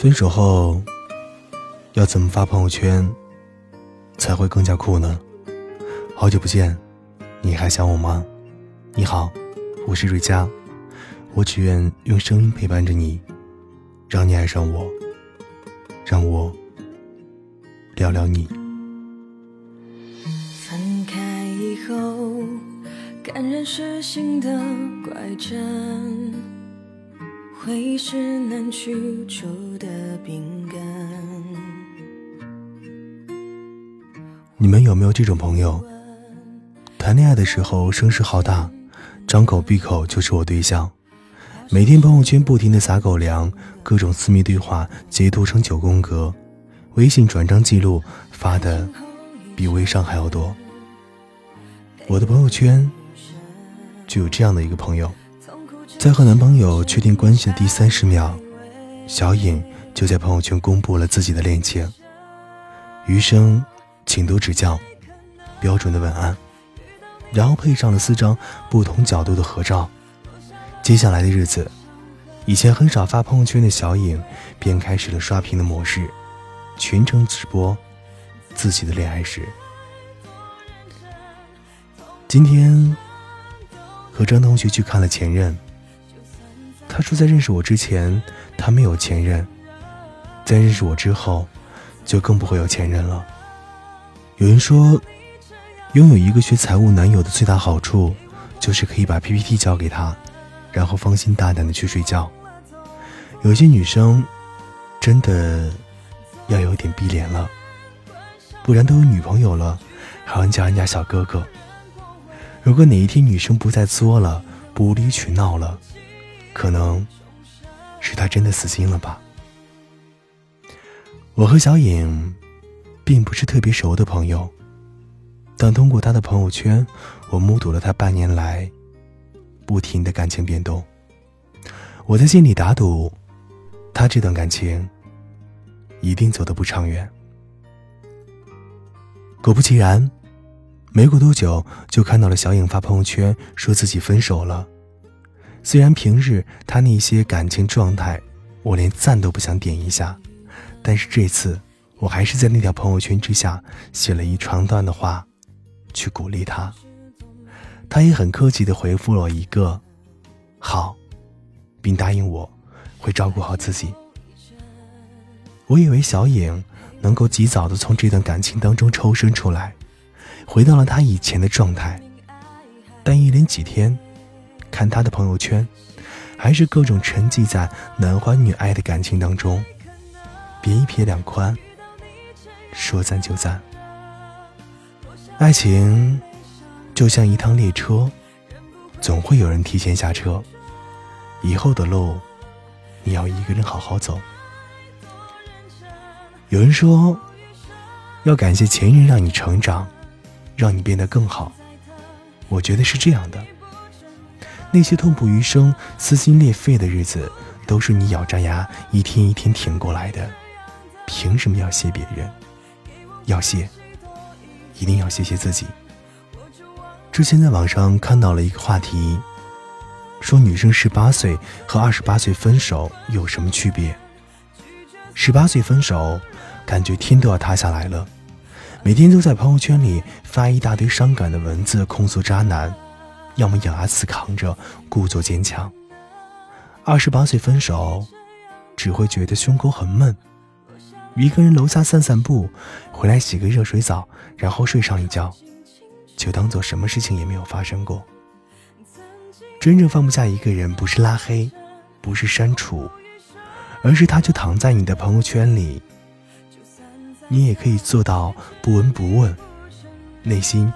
分手后要怎么发朋友圈才会更加酷呢？好久不见，你还想我吗？你好，我是瑞佳，我只愿用声音陪伴着你，让你爱上我，让我聊聊你。分开以后，感染是新的怪症，回忆是难去除的饼干。你们有没有这种朋友？谈恋爱的时候声势浩大，张口闭口就是我对象，每天朋友圈不停的撒狗粮，各种私密对话截图成九宫格，微信转账记录发的比微商还要多。我的朋友圈就有这样的一个朋友，在和男朋友确定关系的第三十秒，小颖就在朋友圈公布了自己的恋情。余生，请多指教，标准的文案。然后配上了四张不同角度的合照。接下来的日子，以前很少发朋友圈的小颖便开始了刷屏的模式，全程直播自己的恋爱史。今天和张同学去看了《前任》，他说在认识我之前他没有前任，在认识我之后就更不会有前任了。有人说。拥有一个学财务男友的最大好处，就是可以把 PPT 交给他，然后放心大胆的去睡觉。有些女生真的要有点逼脸了，不然都有女朋友了，还要叫人家小哥哥。如果哪一天女生不再作了，不无理取闹了，可能是他真的死心了吧。我和小颖并不是特别熟的朋友。但通过他的朋友圈，我目睹了他半年来不停的感情变动。我在心里打赌，他这段感情一定走得不长远。果不其然，没过多久就看到了小颖发朋友圈说自己分手了。虽然平日他那些感情状态，我连赞都不想点一下，但是这次我还是在那条朋友圈之下写了一长段的话。去鼓励他，他也很客气的回复了我一个“好”，并答应我会照顾好自己。我以为小颖能够及早的从这段感情当中抽身出来，回到了他以前的状态，但一连几天，看他的朋友圈，还是各种沉寂在男欢女爱的感情当中，别一撇两宽，说赞就赞。爱情就像一趟列车，总会有人提前下车。以后的路，你要一个人好好走。有人说，要感谢前任让你成长，让你变得更好。我觉得是这样的。那些痛不欲生、撕心裂肺的日子，都是你咬着牙一天一天挺过来的。凭什么要谢别人？要谢。一定要谢谢自己。之前在网上看到了一个话题，说女生十八岁和二十八岁分手有什么区别？十八岁分手，感觉天都要塌下来了，每天都在朋友圈里发一大堆伤感的文字控诉渣男，要么咬牙死扛着，故作坚强。二十八岁分手，只会觉得胸口很闷。一个人楼下散散步，回来洗个热水澡，然后睡上一觉，就当做什么事情也没有发生过。真正放不下一个人，不是拉黑，不是删除，而是他就躺在你的朋友圈里，你也可以做到不闻不问，内心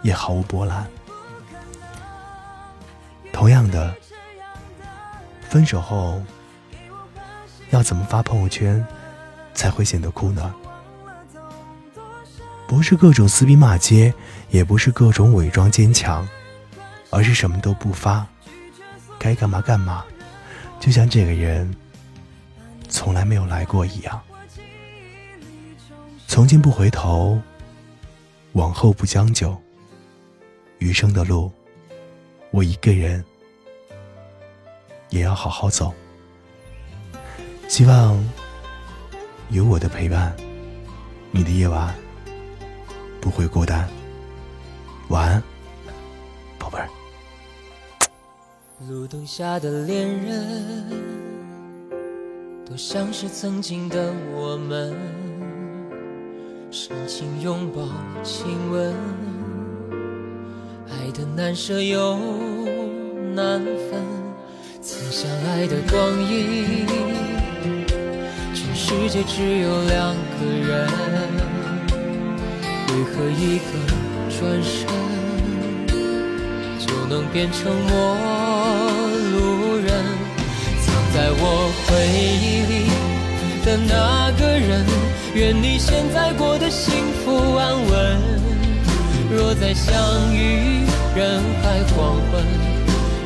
也毫无波澜。同样的，分手后要怎么发朋友圈？才会显得酷呢。不是各种撕逼骂街，也不是各种伪装坚强，而是什么都不发，该干嘛干嘛，就像这个人从来没有来过一样。从今不回头，往后不将就，余生的路，我一个人也要好好走。希望有我的陪伴，你的夜晚不会孤单。晚安，宝贝儿。路灯下的恋人，多像是曾经的我们，深情拥抱、亲吻，爱的难舍又难分，相爱的光阴，全世界只有两个人，为何一个转身就能变成陌路人？藏在我回忆里的那个人，愿你现在过得幸福安稳。若再相遇人海黄昏，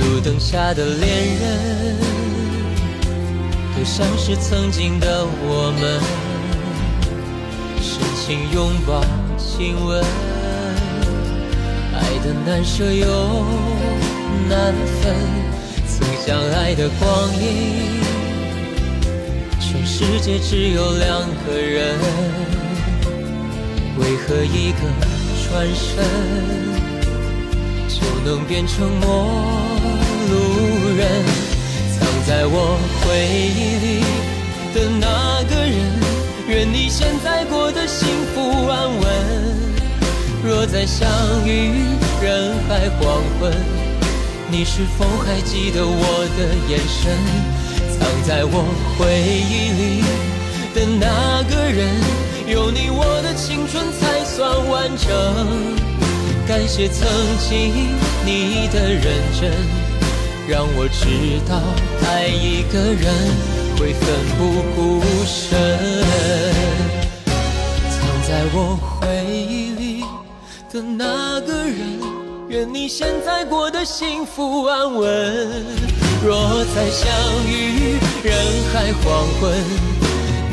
路灯下的恋人，都像是曾经的我们，深情拥抱、亲吻，爱的难舍又难分。曾相爱的光阴，全世界只有两个人，为何一个转身？就能变成陌路人，藏在我回忆里的那个人，愿你现在过得幸福安稳。若再相遇人海黄昏，你是否还记得我的眼神？藏在我回忆里的那个人，有你我的青春才算完整。感谢曾经你的认真，让我知道爱一个人会奋不顾身。藏在我回忆里的那个人，愿你现在过得幸福安稳。若再相遇人海黄昏，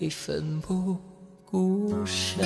你奋不。顾身。